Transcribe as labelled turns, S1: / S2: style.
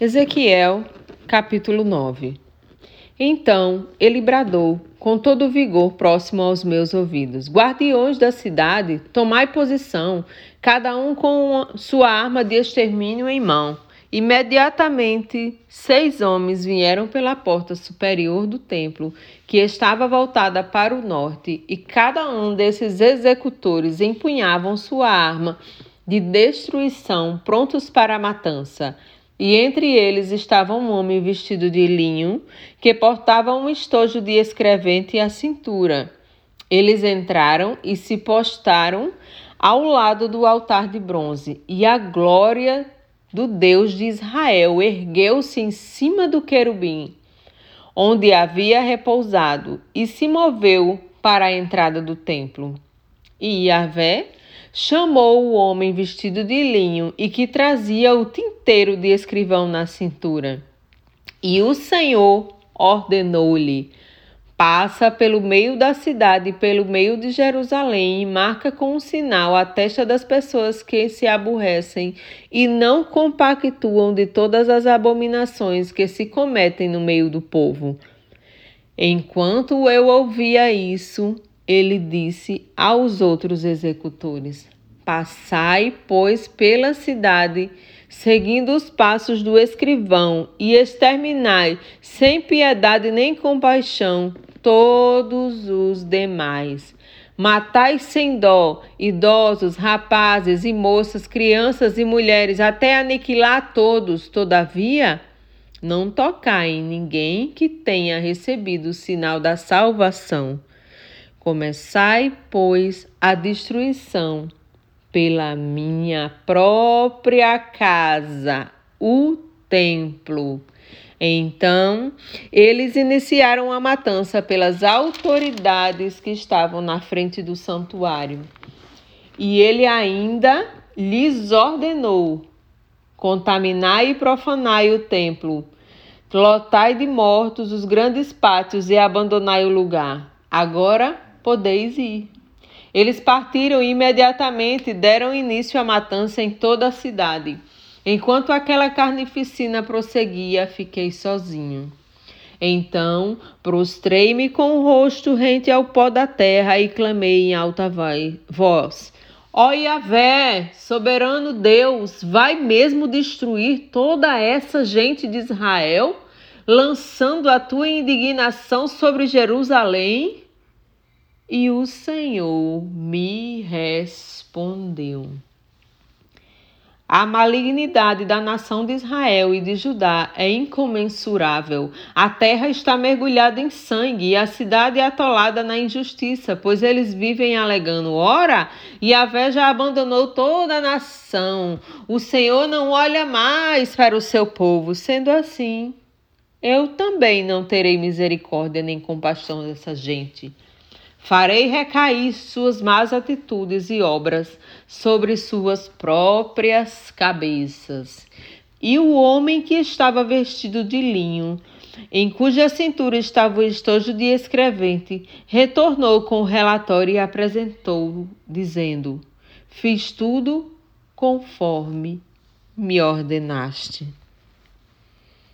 S1: Ezequiel, capítulo 9 Então ele bradou com todo o vigor próximo aos meus ouvidos: Guardiões da cidade, tomai posição, cada um com sua arma de extermínio em mão. Imediatamente, seis homens vieram pela porta superior do templo, que estava voltada para o norte, e cada um desses executores empunhavam sua arma de destruição, prontos para a matança. E entre eles estava um homem vestido de linho, que portava um estojo de escrevente à cintura. Eles entraram e se postaram ao lado do altar de bronze, e a glória do Deus de Israel ergueu-se em cima do querubim, onde havia repousado, e se moveu para a entrada do templo. E Yahvé chamou o homem vestido de linho e que trazia o tinteiro de escrivão na cintura. E o Senhor ordenou-lhe: Passa pelo meio da cidade, pelo meio de Jerusalém, e marca com um sinal a testa das pessoas que se aborrecem e não compactuam de todas as abominações que se cometem no meio do povo. Enquanto eu ouvia isso, ele disse aos outros executores: Passai, pois, pela cidade, seguindo os passos do escrivão, e exterminai, sem piedade nem compaixão, todos os demais. Matai sem dó idosos, rapazes e moças, crianças e mulheres, até aniquilar todos. Todavia, não tocai em ninguém que tenha recebido o sinal da salvação. Começai, pois, a destruição pela minha própria casa, o templo. Então, eles iniciaram a matança pelas autoridades que estavam na frente do santuário. E ele ainda lhes ordenou: contaminai e profanai o templo, lotai de mortos os grandes pátios e abandonai o lugar. Agora, podeis ir. Eles partiram e imediatamente deram início à matança em toda a cidade. Enquanto aquela carnificina prosseguia, fiquei sozinho. Então prostrei-me com o rosto rente ao pó da terra e clamei em alta voz: Ó Yahvé, soberano Deus, vai mesmo destruir toda essa gente de Israel, lançando a tua indignação sobre Jerusalém? E o Senhor me respondeu. A malignidade da nação de Israel e de Judá é incomensurável. A terra está mergulhada em sangue e a cidade é atolada na injustiça, pois eles vivem alegando: ora, e a já abandonou toda a nação. O Senhor não olha mais para o seu povo. Sendo assim, eu também não terei misericórdia nem compaixão dessa gente. Farei recair suas más atitudes e obras sobre suas próprias cabeças. E o homem que estava vestido de linho, em cuja cintura estava o estojo de escrevente, retornou com o relatório e apresentou, dizendo: Fiz tudo conforme me ordenaste.